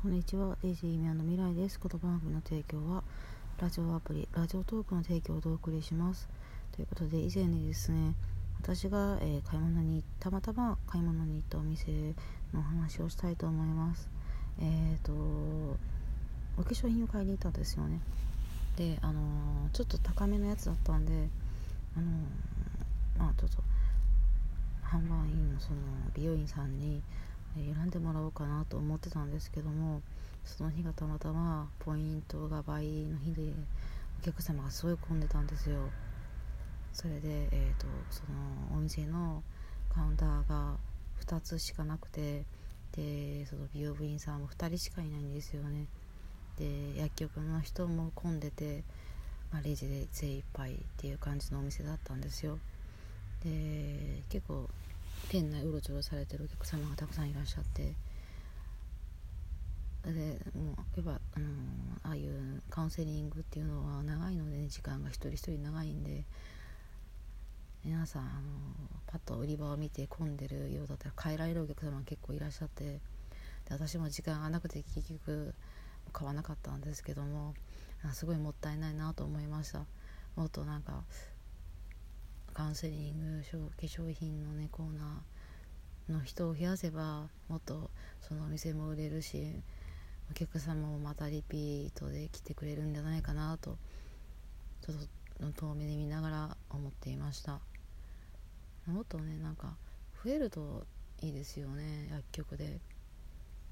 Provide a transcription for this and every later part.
こんにちは、デイジーイミアの未来です。この番組の提供は、ラジオアプリ、ラジオトークの提供でお送りします。ということで、以前にですね、私が、えー、買い物に、たまたま買い物に行ったお店の話をしたいと思います。えっ、ー、と、お化粧品を買いに行ったんですよね。で、あのー、ちょっと高めのやつだったんで、あのまあちょっと、販売員のその美容院さんに、選んでもらおうかなと思ってたんですけどもその日がたまたまポイントが倍の日でお客様がすごい混んでたんですよ。それで、えーと、そのお店のカウンターが2つしかなくてでその美容部員さんも2人しかいないんですよね。で薬局の人も混んでて、まあ、レジで精一杯っていう感じのお店だったんですよ。で結構店内うろちょろされてるお客様がたくさんいらっしゃってでもうやっぱ、あのー、ああいうカウンセリングっていうのは長いので、ね、時間が一人一人長いんで皆さん、あのー、パッと売り場を見て混んでるようだったら帰られるお客様が結構いらっしゃってで私も時間がなくて結局買わなかったんですけどもすごいもったいないなと思いました。もっとなんかカウンセリング化粧品のねコーナーの人を増やせばもっとそのお店も売れるしお客様もまたリピートで来てくれるんじゃないかなとちょっと遠目で見ながら思っていましたもっとねなんか増えるといいですよね薬局で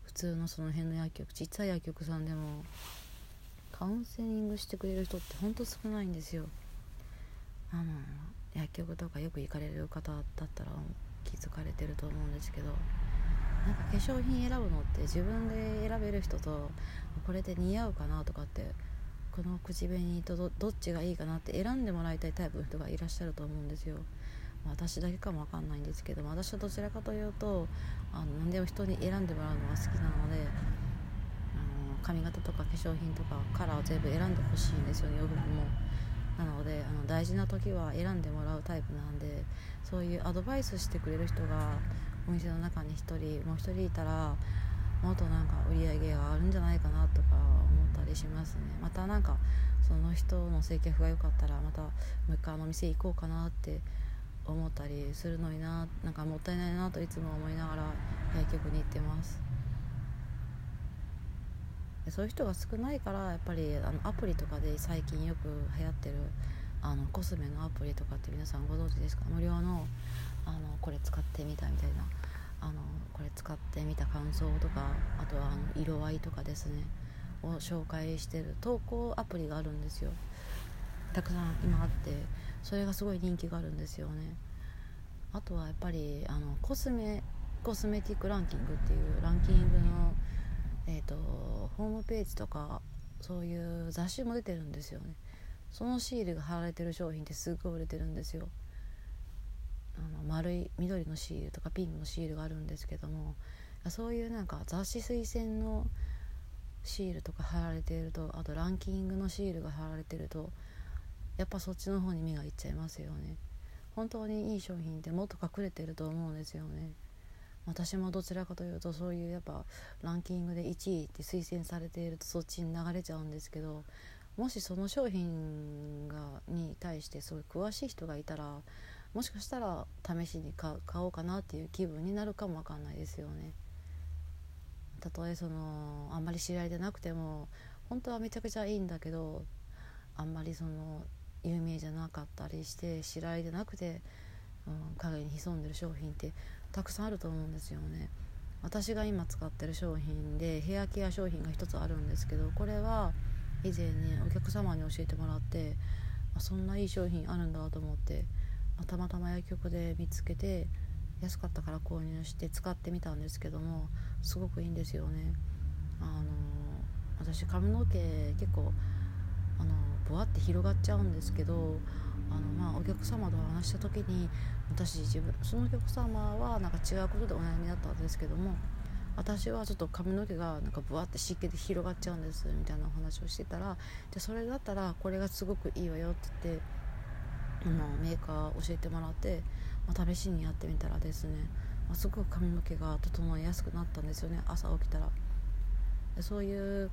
普通のその辺の薬局ちっちゃい薬局さんでもカウンセリングしてくれる人ってほんと少ないんですよあの局とかよく行かれる方だったら気づかれてると思うんですけどなんか化粧品選ぶのって自分で選べる人とこれで似合うかなとかってこの口紅とどっちがいいかなって選んでもらいたいタイプの人がいらっしゃると思うんですよ。私だけかもわかんないんですけど私はどちらかというとあの何でも人に選んでもらうのが好きなのであの髪型とか化粧品とかカラーを全部選んでほしいんですよね洋服も。なのであの大事な時は選んでもらうタイプなんでそういうアドバイスしてくれる人がお店の中に1人もう1人いたらもっとなんか売り上げがあるんじゃないかなとか思ったりしますね。またなんかその人の接客が良かったらまたもう一回あの店行こうかなって思ったりするのにななんかもったいないなといつも思いながら薬局に行ってます。そういう人が少ないからやっぱりあのアプリとかで最近よく流行ってるあのコスメのアプリとかって皆さんご存知ですか？無料のあのこれ使ってみたみたいなあのこれ使ってみた感想とかあとはあの色合いとかですねを紹介してる投稿アプリがあるんですよ。たくさん今あってそれがすごい人気があるんですよね。あとはやっぱりあのコスメコスメティックランキングっていうランキングのえーと、ホームページとかそういう雑誌も出てるんですよね。そのシールが貼られてる商品ってすっごい売れてるんですよ。あの丸い緑のシールとかピンクのシールがあるんですけどもそういうなんか雑誌推薦のシールとか貼られてるとあとランキングのシールが貼られてるとやっぱそっちの方に目がいっちゃいますよね。本当にいい商品ってもっと隠れてると思うんですよね。私もどちらかというとそういうやっぱランキングで1位って推薦されているとそっちに流れちゃうんですけどもしその商品がに対してすごい詳しい人がいたらもしかしたら試しに買おうかなっていう気分になるかもわかんないですよね。たとえそのあんまり知り合いでなくても本当はめちゃくちゃいいんだけどあんまりその有名じゃなかったりして知り合いでなくて、うん、影に潜んでる商品ってたくさんあると思うんですよね。私が今使ってる商品でヘアケア商品が一つあるんですけどこれは以前にお客様に教えてもらってあそんないい商品あるんだと思って、またまたま薬局で見つけて安かったから購入して使ってみたんですけどもすごくいいんですよね。あの私髪の毛結構あのぼわって広がっちゃうんですけどあのまあお客様と話した時に私自分そのお客様はなんか違うことでお悩みだったんですけども私はちょっと髪の毛がなんかぶわって湿気で広がっちゃうんですみたいなお話をしてたらじゃそれだったらこれがすごくいいわよって言ってあのメーカー教えてもらって、まあ、試しにやってみたらですね、まあ、すごく髪の毛が整いやすくなったんですよね朝起きたら。そういう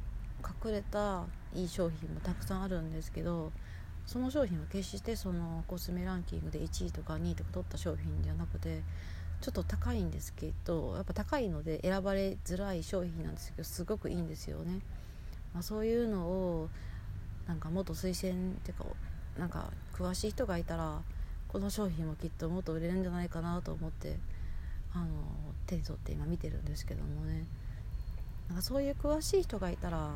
隠れたいい商品もたくさんあるんですけどその商品は決してそのコスメランキングで1位とか2位とか取った商品じゃなくてちょっと高いんですけどやっぱ高いので選ばれづらい商品なんですけどすごくいいんですよね。まあ、そういうのをなんかもっと推薦っていうかなんか詳しい人がいたらこの商品もきっともっと売れるんじゃないかなと思ってあの手に取って今見てるんですけどもねなんかそういう詳しい人がいたら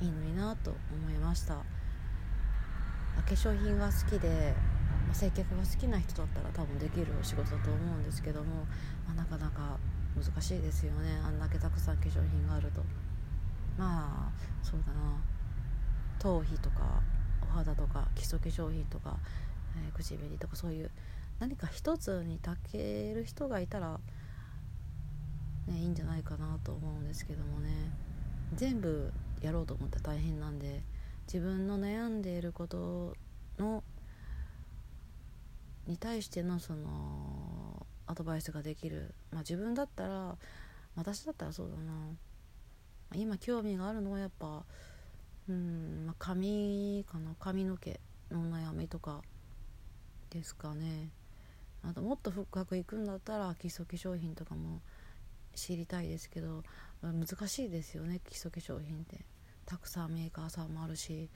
いいのになと思いました化粧品が好きで、まあ、接客が好きな人だったら多分できる仕事だと思うんですけども、まあ、なかなか難しいですよね。あんだけたくさん化粧品があると。まあそうだな。頭皮とかお肌とか基礎化粧品とか、えー、口紅とかそういう何か一つにたける人がいたら、ね、いいんじゃないかなと思うんですけどもね。全部やろうと思ったら大変なんで。自分の悩んでいることのに対してのそのアドバイスができる、まあ、自分だったら私だったらそうだな。今興味があるのはやっぱうん、まあ、髪かな。髪の毛の悩みとか。ですかね。あともっと深くいくんだったら基礎化粧品とかも知りたいですけど難しいですよね基礎化粧品って。たくさんメーカーさんもあるし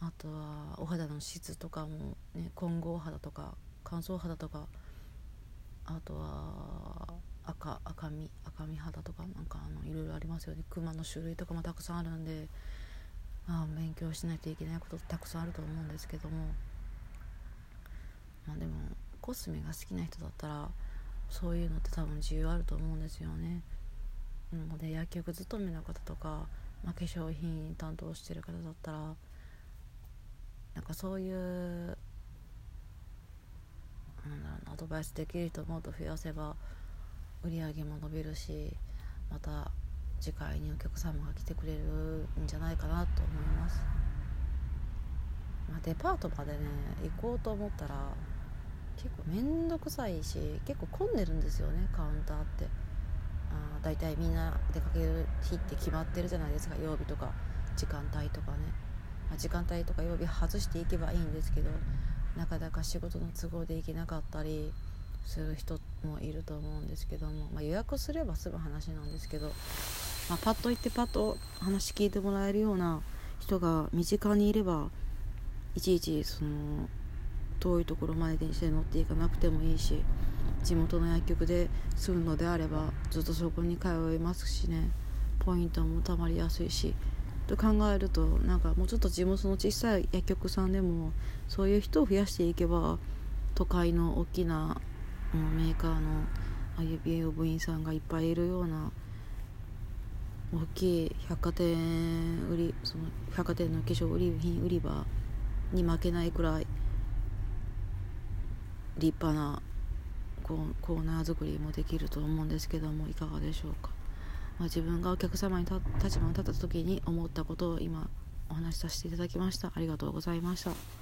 あとはお肌の質とかもね混合肌とか乾燥肌とかあとは赤赤み赤み肌とかなんかあのいろいろありますよねクマの種類とかもたくさんあるんで、まあ、勉強しないといけないことたくさんあると思うんですけどもまあでもコスメが好きな人だったらそういうのって多分自由あると思うんですよね。なので薬局勤めの方とか、まあ、化粧品担当してる方だったらなんかそういうなんだろうなアドバイスできる人もっと増やせば売り上げも伸びるしまた次回にお客様が来てくれるんじゃないかなと思います、まあ、デパートまでね行こうと思ったら結構面倒くさいし結構混んでるんですよねカウンターって。あ大体みんな出かける日って決まってるじゃないですか。曜日とか時間帯とかね、まあ、時間帯とか曜日外していけばいいんですけどなかなか仕事の都合で行けなかったりする人もいると思うんですけども、まあ、予約すれば済む話なんですけど、まあ、パッと行ってパッと話聞いてもらえるような人が身近にいればいちいちその遠いところまで電車に乗っていかなくてもいいし地元の薬局で済むのであればずっとそこに通いますしね。ポイントもたまりやすいし。と考えるとなんかもうちょっと地元の小さい薬局さんでもそういう人を増やしていけば都会の大きな、うん、メーカーの美容部員さんがいっぱいいるような大きい百貨店売りその百貨店の化粧売り品売り場に負けないくらい立派なコーナー作りもできると思うんですけどもいかがでしょうか、まあ、自分がお客様に立場に立った時に思ったことを今お話しさせていただきました。ありがとうございました。